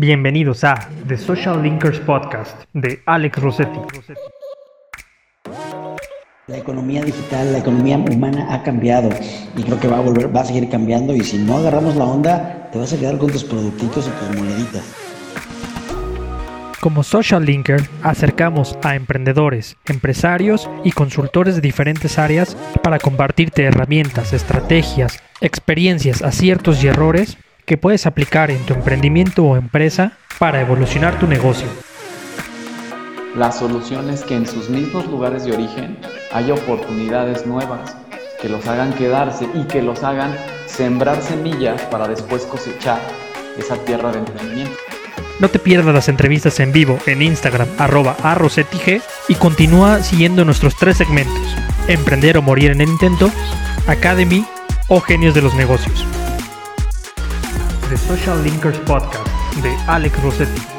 Bienvenidos a The Social Linkers Podcast de Alex Rossetti. La economía digital, la economía humana ha cambiado y creo que va a volver, va a seguir cambiando y si no agarramos la onda, te vas a quedar con tus productitos y tus moneditas. Como Social Linker, acercamos a emprendedores, empresarios y consultores de diferentes áreas para compartirte herramientas, estrategias, experiencias, aciertos y errores que puedes aplicar en tu emprendimiento o empresa para evolucionar tu negocio. La solución es que en sus mismos lugares de origen haya oportunidades nuevas que los hagan quedarse y que los hagan sembrar semillas para después cosechar esa tierra de emprendimiento. No te pierdas las entrevistas en vivo en Instagram arroba arrosetig y continúa siguiendo nuestros tres segmentos, Emprender o Morir en el Intento, Academy o Genios de los Negocios. The Social Linkers Podcast de Alex Rossetti.